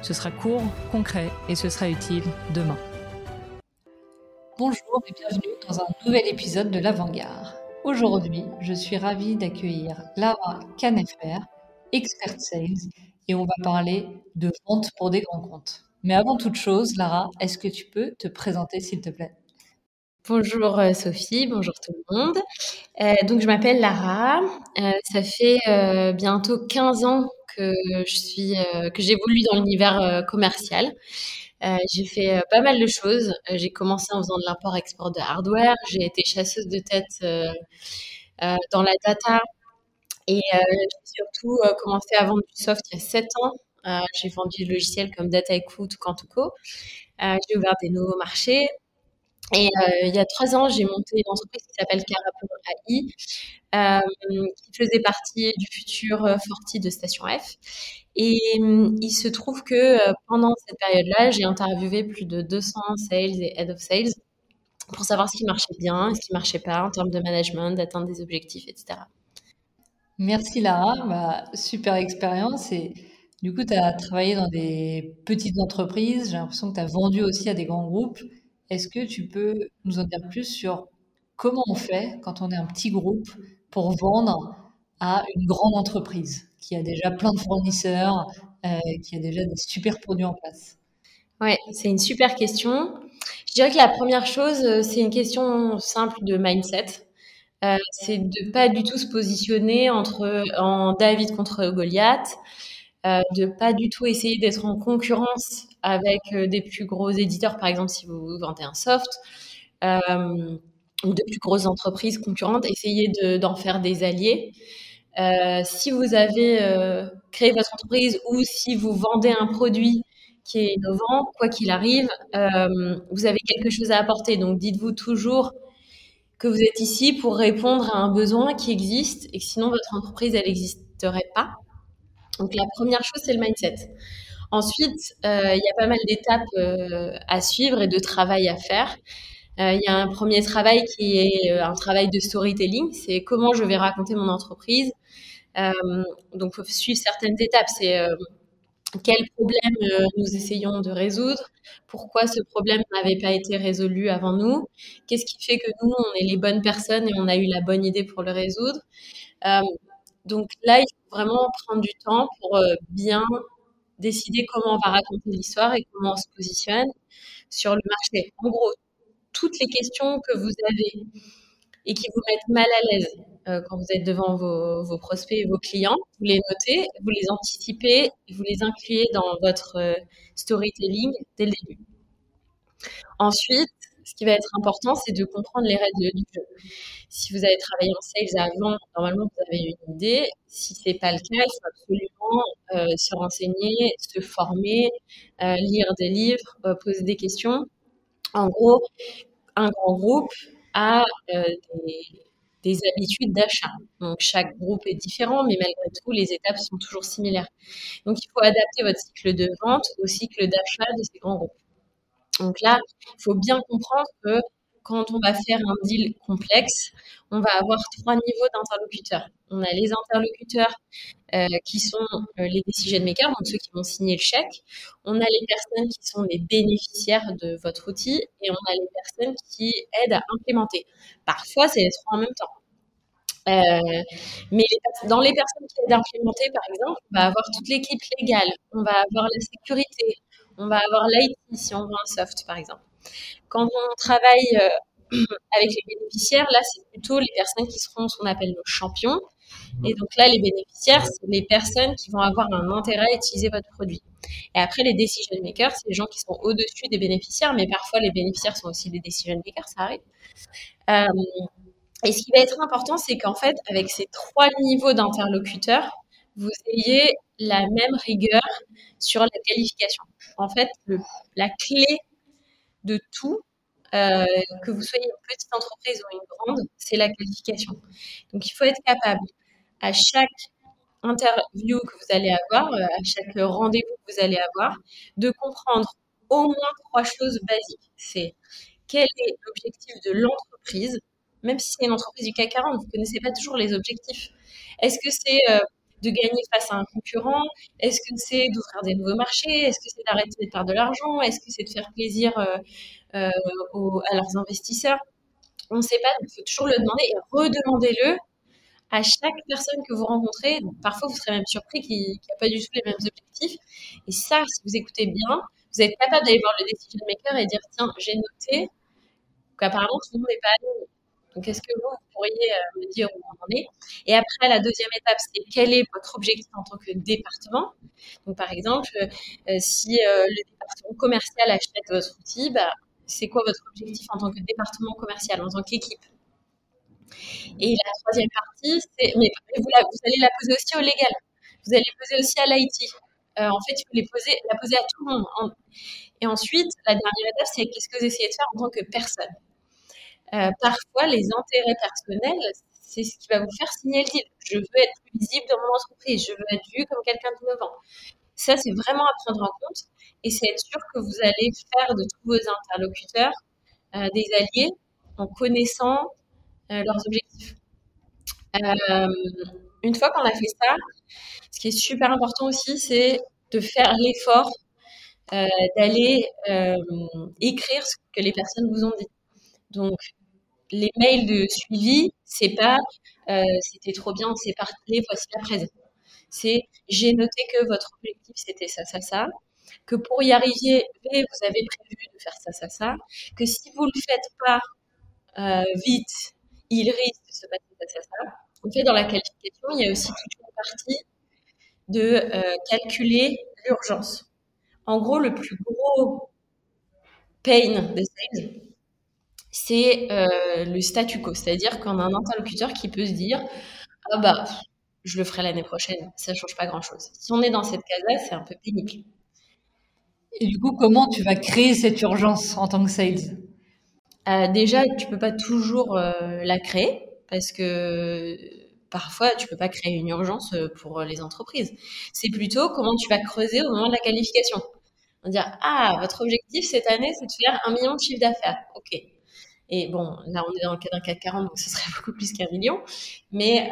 Ce sera court, concret et ce sera utile demain. Bonjour et bienvenue dans un nouvel épisode de l'Avant-Garde. Aujourd'hui, je suis ravie d'accueillir Lara Canefer, expert sales, et on va parler de vente pour des grands comptes. Mais avant toute chose, Lara, est-ce que tu peux te présenter s'il te plaît? Bonjour euh, Sophie, bonjour tout le monde. Euh, donc je m'appelle Lara. Euh, ça fait bientôt 15 ans que je suis que j'évolue dans l'univers commercial. j'ai fait pas mal de choses. j'ai commencé en faisant de l'import-export de hardware. J'ai été chasseuse de tête dans la data et j'ai surtout commencé à vendre du soft il y a 7 ans. j'ai vendu des logiciels comme Dataiku ou Kantuko. j'ai ouvert des nouveaux marchés. Et euh, il y a trois ans, j'ai monté une entreprise qui s'appelle Carapon AI, euh, qui faisait partie du futur euh, Forti de Station F. Et il se trouve que pendant cette période-là, j'ai interviewé plus de 200 sales et head of sales pour savoir ce qui marchait bien, ce qui marchait pas en termes de management, d'atteindre des objectifs, etc. Merci Lara, bah, super expérience. Et du coup, tu as travaillé dans des petites entreprises. J'ai l'impression que tu as vendu aussi à des grands groupes. Est-ce que tu peux nous en dire plus sur comment on fait quand on est un petit groupe pour vendre à une grande entreprise qui a déjà plein de fournisseurs, euh, qui a déjà des super produits en place? Ouais, c'est une super question. Je dirais que la première chose, euh, c'est une question simple de mindset. Euh, c'est de pas du tout se positionner entre en David contre Goliath, euh, de pas du tout essayer d'être en concurrence avec euh, des plus gros éditeurs, par exemple si vous vendez un soft, euh, ou de plus grosses entreprises concurrentes, essayez d'en faire des alliés. Euh, si vous avez créé votre entreprise ou si vous vendez un produit qui est innovant, quoi qu'il arrive, vous avez quelque chose à apporter. Donc dites-vous toujours que vous êtes ici pour répondre à un besoin qui existe et que sinon votre entreprise, elle n'existerait pas. Donc la première chose, c'est le mindset. Ensuite, euh, il y a pas mal d'étapes euh, à suivre et de travail à faire. Euh, il y a un premier travail qui est un travail de storytelling, c'est comment je vais raconter mon entreprise. donc, il faut suivre certaines étapes. C'est quel problème nous essayons de résoudre, pourquoi ce problème n'avait pas été résolu avant nous, qu'est-ce qui fait que nous, on est les bonnes personnes et on a eu la bonne idée pour le résoudre? Donc là, il faut vraiment prendre du temps pour bien décider comment on va raconter l'histoire et comment on se positionne sur le marché. En gros, toutes les questions que vous avez et qui vous mettent mal à l'aise euh, quand vous êtes devant vos, prospects et vos clients, vous les notez, vous les anticipez vous les incluez dans votre euh, storytelling dès le début. Ensuite, ce qui va être important, c'est de comprendre les règles du jeu. Si vous avez travaillé en sales avant, normalement, vous avez une idée. Si c'est pas le cas, il faut absolument euh, se renseigner, se former, euh, lire des livres, euh, poser des questions. En gros, un grand groupe a des, des habitudes d'achat. Donc chaque groupe est différent, mais malgré tout, les étapes sont toujours similaires. Donc il faut adapter votre cycle de vente au cycle d'achat de ces grands groupes. Donc là, il faut bien comprendre que quand on va faire un deal complexe, on va avoir trois niveaux d'interlocuteurs. On a les interlocuteurs euh, qui sont euh, les decision makers, donc ceux qui vont signer le chèque. On a les personnes qui sont les bénéficiaires de votre outil et on a les personnes qui aident à implémenter. Parfois, c'est les trois en même temps. Euh, mais dans les personnes qui aident à implémenter, par exemple, on va avoir toute l'équipe légale, on va avoir la sécurité, on va avoir l'IT si on vend un soft, par exemple. Quand on travaille euh, avec les bénéficiaires, là, c'est plutôt les personnes qui seront ce qu'on appelle nos champions. Et donc là, les bénéficiaires, c'est les personnes qui vont avoir un intérêt à utiliser votre produit. Et après, les decision makers, c'est les gens qui sont au-dessus des bénéficiaires, mais parfois les bénéficiaires sont aussi des decision makers, ça arrive. Euh, et ce qui va être important, c'est qu'en fait, avec ces trois niveaux d'interlocuteurs, vous ayez la même rigueur sur la qualification. En fait, la clé de tout, euh, que vous soyez une petite entreprise ou une grande, c'est la qualification. Donc, il faut être capable à chaque interview que vous allez avoir, euh, à chaque rendez-vous que vous allez avoir, de comprendre au moins trois choses basiques. C'est quel est l'objectif de l'entreprise, même si c'est une entreprise du CAC 40, vous ne connaissez pas toujours les objectifs. Est-ce que c'est euh, de gagner face à un concurrent? Est-ce que c'est d'ouvrir des nouveaux marchés? Est-ce que c'est d'arrêter de perdre de l'argent? Est-ce que c'est de faire plaisir euh, à leurs investisseurs? On ne sait pas, il faut toujours le demander et redemandez-le à chaque personne que vous rencontrez. Parfois, vous serez même surpris qu'il n'y a pas du tout les mêmes objectifs. Et ça, si vous écoutez bien, vous êtes capable d'aller voir le decision maker et dire tiens, j'ai noté qu'apparemment tout le monde n'est pas allé. Donc, est-ce que vous, pourriez euh, me dire où on en est Et après, la deuxième étape, c'est quel est votre objectif en tant que département? Donc, par exemple, euh, si euh, le département commercial achète votre outil, bah, c'est quoi votre objectif en tant que département commercial, en tant qu'équipe? Et la troisième partie, c'est, mais vous, vous, allez la poser aussi au légal. Vous allez poser aussi à l'IT. En fait, faut les la poser à tout le monde. Et ensuite, la dernière étape, c'est qu'est-ce que vous essayez de faire en tant que personne? Euh, parfois, les intérêts personnels, c'est ce qui va vous faire signer le deal. Je veux être plus visible dans mon entreprise, je veux être vu comme quelqu'un d'innovant. Ça, c'est vraiment à prendre en compte et c'est être sûr que vous allez faire de tous vos interlocuteurs euh, des alliés en connaissant euh, leurs objectifs. Une fois qu'on a fait ça, ce qui est super important aussi, c'est de faire l'effort d'aller écrire ce que les personnes vous ont dit. Donc, les mails de suivi, c'est pas c'était trop bien, c'est parti, voici la présence. C'est j'ai noté que votre objectif c'était ça, ça, ça, que pour y arriver, vous avez prévu de faire ça, ça, ça, que si vous le faites pas vite, il risque de se passer ça, ça. En fait, dans la qualification, il y a aussi toute une partie de euh, calculer l'urgence. En gros, le plus gros pain des sales, c'est euh, le statu quo. C'est-à-dire qu'on a un interlocuteur qui peut se dire Ah bah, je le ferai l'année prochaine, ça ne change pas grand-chose. Si on est dans cette case-là, c'est un peu pénible. Et du coup, comment tu vas créer cette urgence en tant que sales? Euh, déjà, tu peux pas toujours euh, la créer parce que parfois, tu peux pas créer une urgence pour les entreprises. C'est plutôt comment tu vas creuser au moment de la qualification. On va dire, ah, votre objectif cette année, c'est de faire un million de chiffre d'affaires. OK. Et bon, là, on est dans le cas d'un 440, donc ce serait beaucoup plus qu'un million. Mais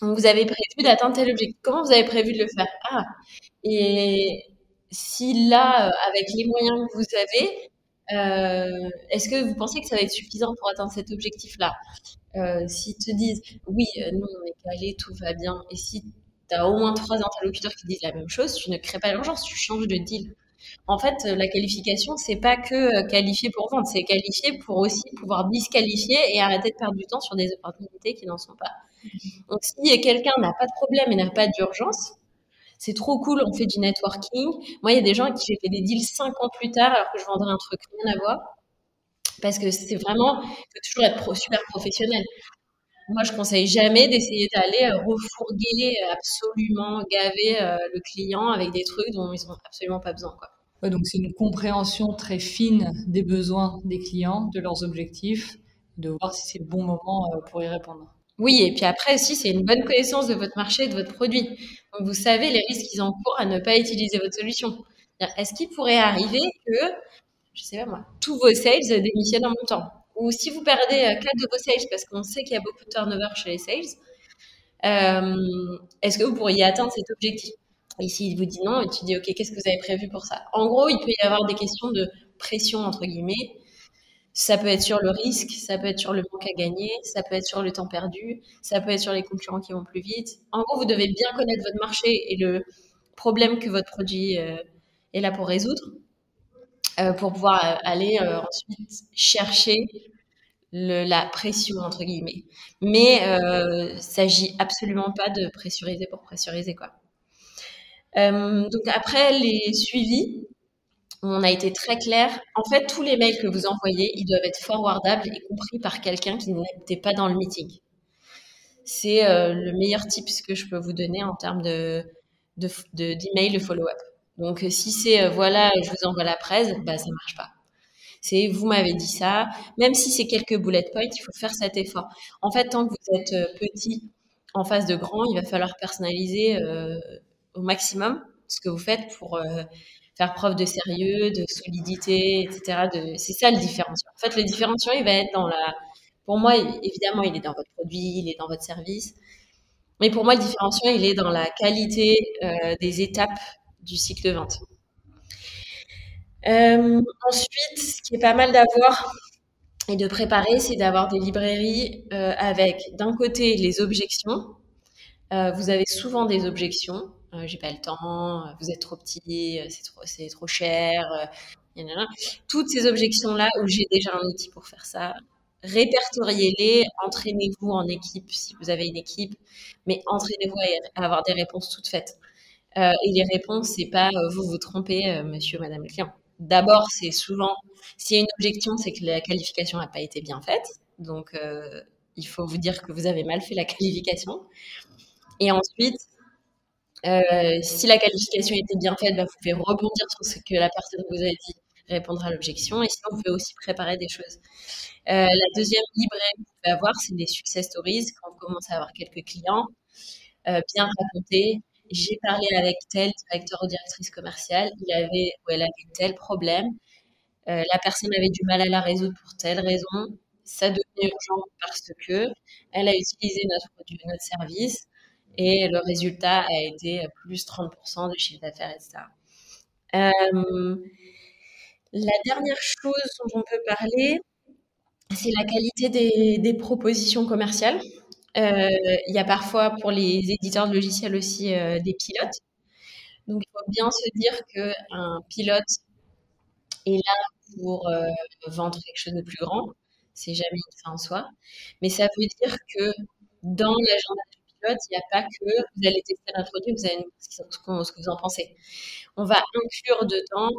vous avez prévu d'atteindre tel objectif. Comment vous avez prévu de le faire? Ah, et si là, avec les moyens que vous avez, euh, est-ce que vous pensez que ça va être suffisant pour atteindre cet objectif-là? Euh, S'ils te disent oui, euh, nous on est calé, tout va bien, et si tu as au moins trois interlocuteurs qui disent la même chose, tu ne crées pas l'urgence, tu changes de deal. En fait, la qualification, c'est pas que qualifier pour vendre, c'est qualifier pour aussi pouvoir disqualifier et arrêter de perdre du temps sur des opportunités qui n'en sont pas. Donc, si quelqu'un n'a pas de problème et n'a pas d'urgence, c'est trop cool, on fait du networking. Moi, il y a des gens avec qui j'ai fait des deals cinq ans plus tard alors que je vendrais un truc rien à voir. Parce que c'est vraiment, il faut toujours être super professionnel. Moi, je conseille jamais d'essayer d'aller euh, refourguer, euh, absolument gaver euh, le client avec des trucs dont ils n'ont absolument pas besoin. Quoi. Donc, c'est une compréhension très fine des besoins des clients, de leurs objectifs, de voir si c'est le bon moment pour y répondre. Oui, et puis après aussi, c'est une bonne connaissance de votre marché et de votre produit. Donc, vous savez les risques qu'ils encourent à ne pas utiliser votre solution. Est-ce qu'il pourrait arriver que, je sais pas moi, tous vos sales démissionnent en même temps? Ou si vous perdez euh, quatre de vos sales, parce qu'on sait qu'il y a beaucoup de turnover chez les sales, euh, est-ce que vous pourriez atteindre cet objectif? Et s'il vous dit non, et tu dis, OK, qu'est-ce que vous avez prévu pour ça? En gros, il peut y avoir des questions de pression, entre guillemets, ça peut être sur le risque, ça peut être sur le manque à gagner, ça peut être sur le temps perdu, ça peut être sur les concurrents qui vont plus vite. En gros, vous devez bien connaître votre marché et le problème que votre produit euh, est là pour résoudre euh, pour pouvoir euh, aller ensuite chercher la pression entre guillemets. Mais il s'agit absolument pas de pressuriser pour pressuriser quoi. Donc après les suivis, on a été très clair. En fait, tous les mails que vous envoyez, ils doivent être forwardables et compris par quelqu'un qui n'était pas dans le meeting. c'est euh, le meilleur tips que je peux vous donner en termes de d'email de, follow-up. Donc euh, si c'est euh, voilà, je vous envoie la presse, bah ça marche pas. C'est vous m'avez dit ça, même si c'est quelques bullet points, il faut faire cet effort. En fait, tant que vous êtes petit en face de grand, il va falloir personnaliser au maximum ce que vous faites pour faire preuve de sérieux, de solidité, etc. C'est ça le différenciant. En fait, le différenciant, il va être dans la pour moi, évidemment, il est dans votre produit, il est dans votre service. Mais pour moi, le différenciant, il est dans la qualité euh, des étapes du cycle de vente. Euh, ensuite, ce qui est pas mal d'avoir et de préparer, c'est d'avoir des librairies euh, avec d'un côté les objections. vous avez souvent des objections. J'ai pas le temps, vous êtes trop petit, c'est trop, c'est trop cher. Toutes ces objections-là où j'ai déjà un outil pour faire ça, répertoriez-les, entraînez-vous en équipe si vous avez une équipe, mais entraînez-vous à avoir des réponses toutes faites. Euh, et les réponses, c'est pas euh, vous vous trompez, euh, monsieur, madame le client. D'abord, c'est souvent, s'il y a une objection, c'est que la qualification n'a pas été bien faite. Donc, il faut vous dire que vous avez mal fait la qualification. Et ensuite, si la qualification était bien faite, bah, vous pouvez rebondir sur ce que la personne vous a dit, répondre à l'objection. Et sinon, vous pouvez aussi préparer des choses. Euh, la deuxième librairie que vous pouvez avoir, c'est des success stories quand vous commencez à avoir quelques clients, euh, bien raconter. J'ai parlé avec tel directeur ou directrice commerciale, il avait ou elle avait tel problème. Euh, la personne avait du mal à la résoudre pour telle raison. Ça devenait urgent parce que elle a utilisé notre produit, notre service, et le résultat a été plus 30% de chiffre d'affaires, etc. Euh, la dernière chose dont on peut parler, c'est la qualité des, propositions commerciales. Euh, il y a parfois pour les éditeurs de logiciels aussi euh, des pilotes. Donc il faut bien se dire qu'un pilote est là pour vendre quelque chose de plus grand. C'est jamais une fin en soi. Mais ça veut dire que dans l'agenda il n'y a pas que vous allez tester notre produit, vous allez nous ce que vous en pensez. On va inclure dedans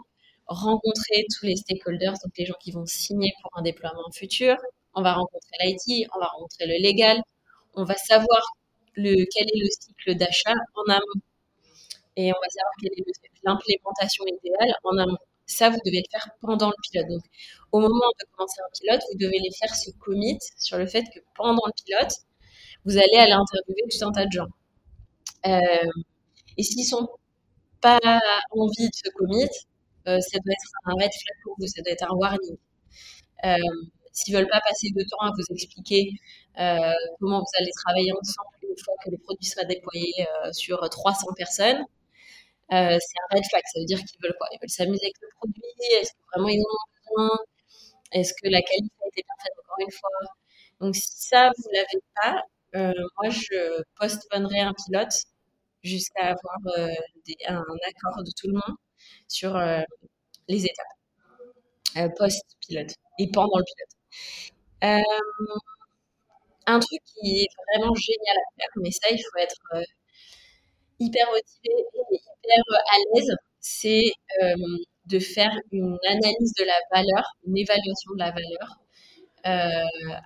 rencontrer tous les stakeholders, donc les gens qui vont signer pour un déploiement futur. On va rencontrer l'IT, on va rencontrer le légal, on va savoir quel est le cycle d'achat en amont et on va savoir quelle est l'implémentation idéale en amont. Ça, vous devez le faire pendant le pilote. Donc, au moment de commencer un pilote, vous devez les faire se commit sur le fait que pendant le pilote, vous allez aller interviewer tout un tas de gens. Euh, et s'ils sont pas envie de se commit, euh, ça doit être un red flag pour vous, ça doit être un warning. Euh, S'ils veulent pas passer de temps à vous expliquer comment vous allez travailler ensemble une fois que les produits sera déployés euh, sur 300 personnes, c'est un red flag. Ça veut dire qu'ils veulent quoi? Ils veulent s'amuser avec le produit? Est-ce que vraiment ils ont besoin? Est-ce que la qualité a été bien faite encore une fois? Donc si ça vous l'avez pas, euh, moi je postponerai un pilote jusqu'à avoir euh, un accord de tout le monde sur euh, les étapes post-pilote et pendant le pilote. Un truc qui est vraiment génial à faire, mais ça, il faut être hyper motivé et hyper à l'aise, c'est de faire une analyse de la valeur, une évaluation de la valeur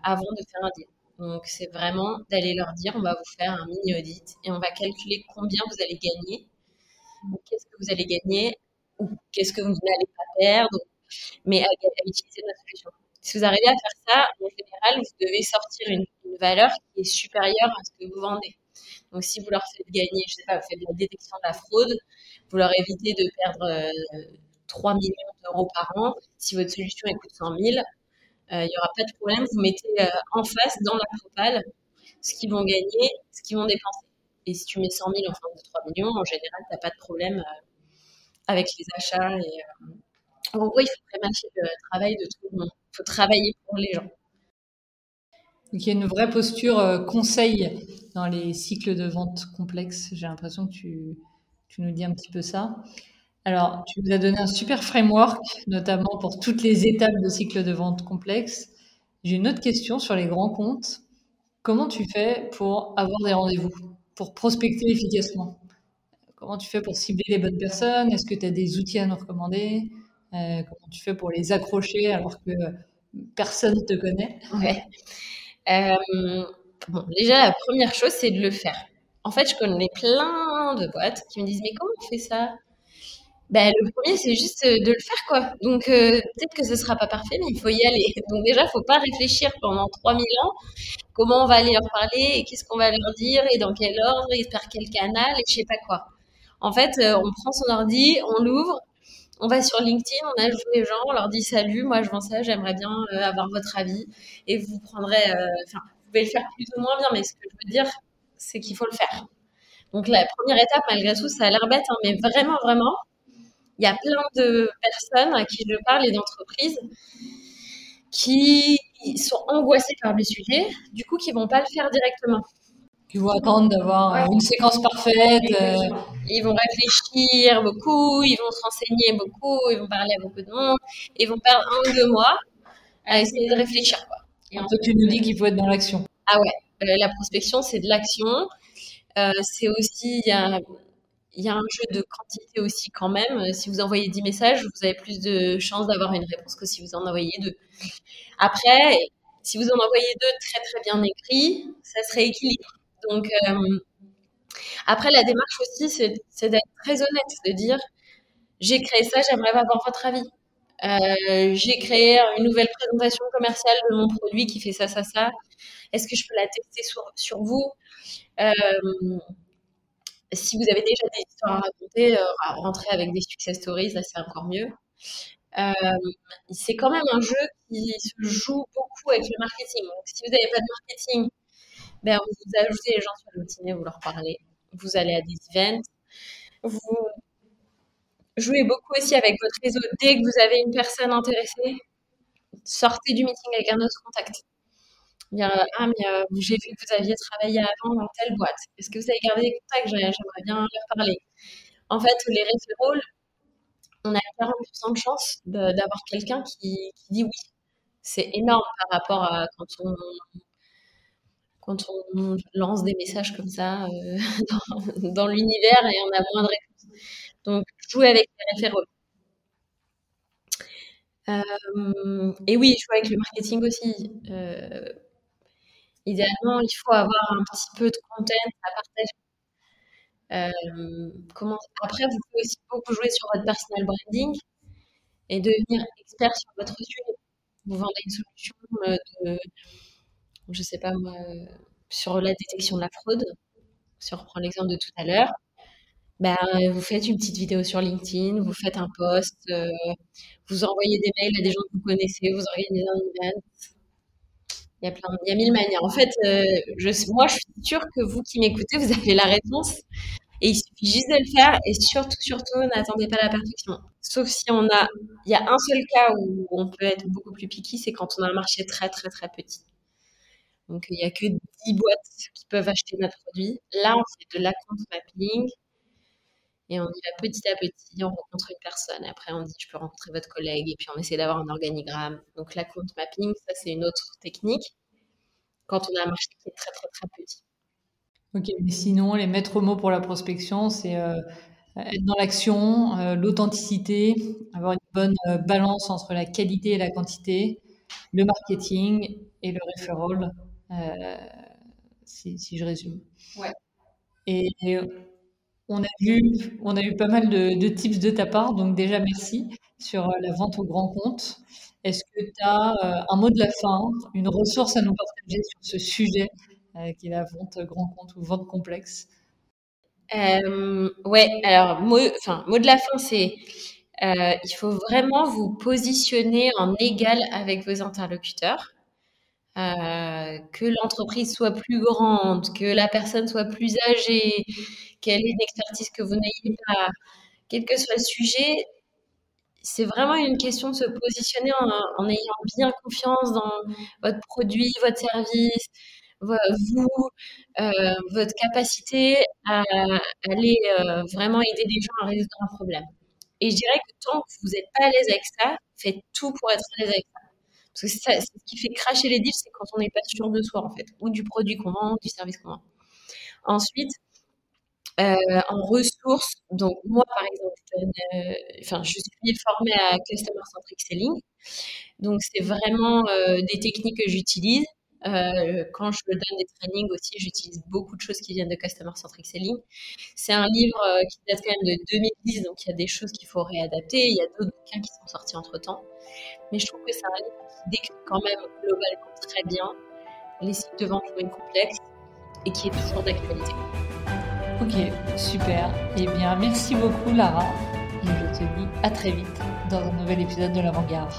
avant de faire un deal. Donc, c'est vraiment d'aller leur dire, on va vous faire un mini audit et on va calculer combien vous allez gagner, qu'est-ce que vous allez gagner ou qu'est-ce que vous n'allez pas perdre, mais à, utiliser notre solution. Si vous arrivez à faire ça, en général, vous devez sortir une, valeur qui est supérieure à ce que vous vendez. Donc, si vous leur faites gagner, je sais pas, vous faites de la détection de la fraude, vous leur évitez de perdre 3 euh, millions d'euros par an. Si votre solution coûte 100 000, euh, il n'y aura pas de problème. Vous mettez euh, en face, dans la propale, ce qu'ils vont gagner, ce qu'ils vont dépenser. Et si tu mets 100 000 en fin de 3 millions, en général, tu n'as pas de problème avec les achats. Et, euh, en gros, il faut prématcher le travail de tout le monde. Il faut travailler pour les gens. Donc, il y a une vraie posture euh, conseil dans les cycles de vente complexes. J'ai l'impression que tu, nous dis un petit peu ça. Alors, tu nous as donné un super framework, notamment pour toutes les étapes de cycle de vente complexe. J'ai une autre question sur les grands comptes. Comment tu fais pour avoir des rendez-vous, pour prospecter efficacement? Comment tu fais pour cibler les bonnes personnes? Est-ce que tu as des outils à nous recommander? Euh, Comment tu fais pour les accrocher alors que personne ne te connaît? Euh, déjà, la première chose, c'est de le faire. En fait, je connais plein de boîtes qui me disent, mais comment on fait ça? Ben, le premier, c'est juste euh, de le faire, quoi. Donc, euh, peut-être que ce sera pas parfait, mais il faut y aller. Donc, déjà, faut pas réfléchir pendant 3000 ans comment on va aller leur parler et qu'est-ce qu'on va leur dire et dans quel ordre et par quel canal et je sais pas quoi. En fait, euh, on prend son ordi, on l'ouvre, on va sur LinkedIn, on ajoute les gens, on leur dit salut, moi je vends ça, j'aimerais bien avoir votre avis et vous prendrez, enfin, vous pouvez le faire plus ou moins bien, mais ce que je veux dire, c'est qu'il faut le faire. Donc, la première étape, malgré tout, ça a l'air bête, hein, mais vraiment, vraiment, il y a plein de personnes à qui je parle et d'entreprises qui sont angoissées par les sujets, du coup, qui vont pas le faire directement. Qui vont attendre d'avoir une séquence parfaite. Euh. Ils vont réfléchir beaucoup, ils vont se renseigner beaucoup, ils vont parler à beaucoup de monde, ils vont perdre un ou deux mois à essayer de réfléchir. Quoi. Et toi, tu nous dis qu'il faut être dans l'action. Ah ouais, euh, la prospection, c'est de l'action. Euh, c'est aussi, il y a il y a un jeu de quantité aussi quand même. Euh, si vous envoyez 10 messages, vous avez plus de chances d'avoir une réponse que si vous en envoyez deux. Après, si vous en envoyez deux très très bien écrits, ça se rééquilibre. Donc, euh, après, la démarche aussi, c'est d'être très honnête, de dire j'ai créé ça, j'aimerais avoir votre avis. Euh, j'ai créé une nouvelle présentation commerciale de mon produit qui fait ça, ça, ça. Est-ce que je peux la tester sur vous? Si vous avez déjà des histoires à raconter, euh, rentrer avec des success stories, là c'est encore mieux. C'est quand même un jeu qui se joue beaucoup avec le marketing. Donc, si vous n'avez pas de marketing, ben, vous ajoutez les gens sur le vous leur parlez. Vous allez à des events. Vous jouez beaucoup aussi avec votre réseau. Dès que vous avez une personne intéressée, sortez du meeting avec un autre contact dire Ah, mais euh, j'ai vu que vous aviez travaillé avant dans telle boîte. Est-ce que vous avez gardé des contacts? J'aimerais bien leur parler. En fait, les référents, on a 40% de chance d'avoir quelqu'un qui, dit oui. C'est énorme par rapport à quand on, quand on lance des messages comme ça euh, dans, l'univers et on a moins de réponses. Donc, jouer avec les référents. Euh, et oui, jouer avec le marketing aussi. Idéalement, il faut avoir un petit peu de content à partager. Euh. Après, vous pouvez aussi beaucoup jouer sur votre personal branding et devenir expert sur votre sujet. Vous vendez une solution euh, de, je sais pas moi, sur la détection de la fraude. Si on reprend l'exemple de tout à l'heure, ben, vous faites une petite vidéo sur LinkedIn, vous faites un post, euh, vous envoyez des mails à des gens que vous connaissez, vous organisez un event, il y a plein, il y a mille manières. En fait, euh, moi, je suis sûre que vous qui m'écoutez, vous avez la réponse. Et il suffit juste de le faire. Et surtout, surtout, n'attendez pas la perfection. Sauf si on a, il y a un seul cas où on peut être beaucoup plus piqué, c'est quand on a un marché très, très, très petit. Donc, il n'y a que 10 boîtes qui peuvent acheter notre produit. Là, on fait de l'account mapping. Et on y va petit à petit, on rencontre une personne. Après, on dit, je peux rencontrer votre collègue. Et puis, on essaie d'avoir un organigramme. Donc, la compte mapping, ça, c'est une autre technique. Quand on a un marché qui est très, très, très petit. Ok, mais sinon, les maîtres mots pour la prospection, c'est euh, être dans l'action, euh, l'authenticité, avoir une bonne euh, balance entre la qualité et la quantité, le marketing et le referral, si, si, je résume. Ouais. Et, et on a on a eu pas mal de, tips de ta part, donc déjà merci sur euh, la vente au grand compte. Est-ce que tu as euh, un mot de la fin, une ressource à nous partager sur ce sujet euh, qui est la vente grand compte ou vente complexe? Ouais, alors mot, enfin, mot de la fin, c'est il faut vraiment vous positionner en égal avec vos interlocuteurs. Que l'entreprise soit plus grande, que la personne soit plus âgée, quelle est une expertise que vous n'ayez pas, quel que soit le sujet, c'est vraiment une question de se positionner en, ayant bien confiance dans votre produit, votre service, vous, euh, votre capacité à aller euh, vraiment aider les gens à résoudre un problème. Et je dirais que tant que vous n'êtes pas à l'aise avec ça, faites tout pour être à l'aise avec ça. Ce qui fait cracher les deals, c'est quand on n'est pas sûr de soi, en fait, ou du produit qu'on vend, du service qu'on vend. Ensuite, euh, en ressources, donc moi par exemple, euh, je suis formée à Customer Centric Selling. Donc c'est vraiment euh, des techniques que j'utilise. Quand je donne des trainings aussi, j'utilise beaucoup de choses qui viennent de Customer Centric Selling. C'est un livre qui date quand même de 2010, donc il y a des choses qu'il faut réadapter. Il y a d'autres bouquins qui sont sortis entre temps. Mais je trouve que c'est un livre décrit quand même globalement très bien les sites de vente en ligne complexes et qui est toujours d'actualité. Ok, super. Eh bien, merci beaucoup Lara. Et je te dis à très vite dans un nouvel épisode de l'Avant-Garde.